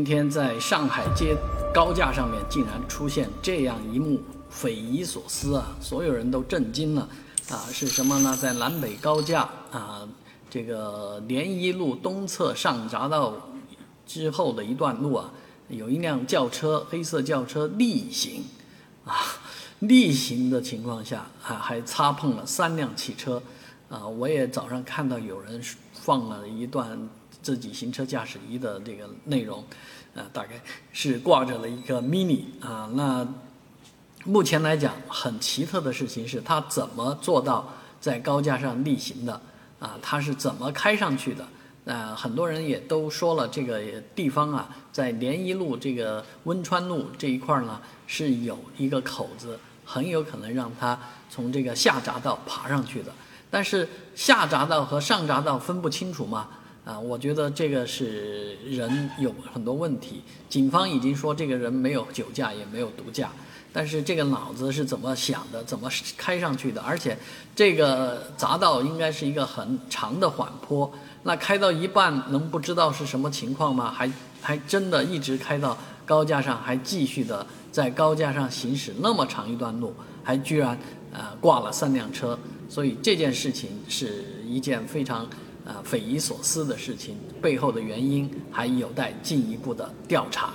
今天在上海街高架上面竟然出现这样一幕匪夷所思啊！所有人都震惊了啊！是什么呢？在南北高架啊，这个联谊路东侧上匝道之后的一段路啊，有一辆轿车，黑色轿车逆行啊，逆行的情况下啊，还擦碰了三辆汽车啊！我也早上看到有人放了一段。自己行车驾驶仪的这个内容，呃，大概是挂着了一个 mini 啊。那目前来讲，很奇特的事情是，它怎么做到在高架上逆行的？啊，它是怎么开上去的？呃，很多人也都说了，这个地方啊，在联谊路这个温川路这一块呢，是有一个口子，很有可能让它从这个下匝道爬上去的。但是下匝道和上匝道分不清楚嘛？啊，我觉得这个是人有很多问题。警方已经说这个人没有酒驾，也没有毒驾，但是这个脑子是怎么想的，怎么开上去的？而且这个匝道应该是一个很长的缓坡，那开到一半能不知道是什么情况吗？还还真的一直开到高架上，还继续的在高架上行驶那么长一段路，还居然呃挂了三辆车，所以这件事情是一件非常。啊，匪夷所思的事情背后的原因还有待进一步的调查。